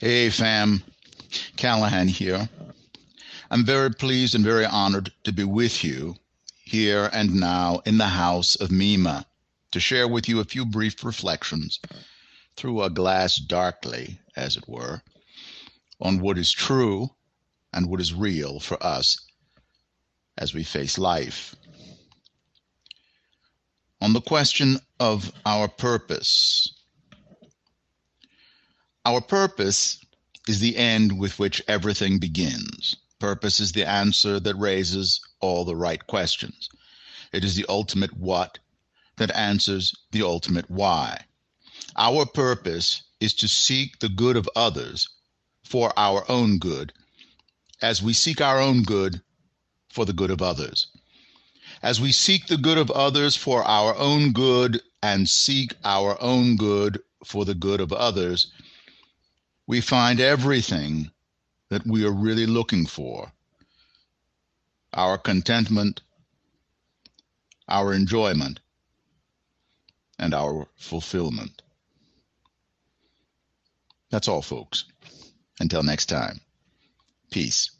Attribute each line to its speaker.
Speaker 1: Hey, fam. Callahan here. I'm very pleased and very honored to be with you here and now in the house of Mima to share with you a few brief reflections through a glass darkly, as it were, on what is true and what is real for us as we face life. On the question of our purpose, our purpose is the end with which everything begins. Purpose is the answer that raises all the right questions. It is the ultimate what that answers the ultimate why. Our purpose is to seek the good of others for our own good, as we seek our own good for the good of others. As we seek the good of others for our own good and seek our own good for the good of others, we find everything that we are really looking for our contentment, our enjoyment, and our fulfillment. That's all, folks. Until next time, peace.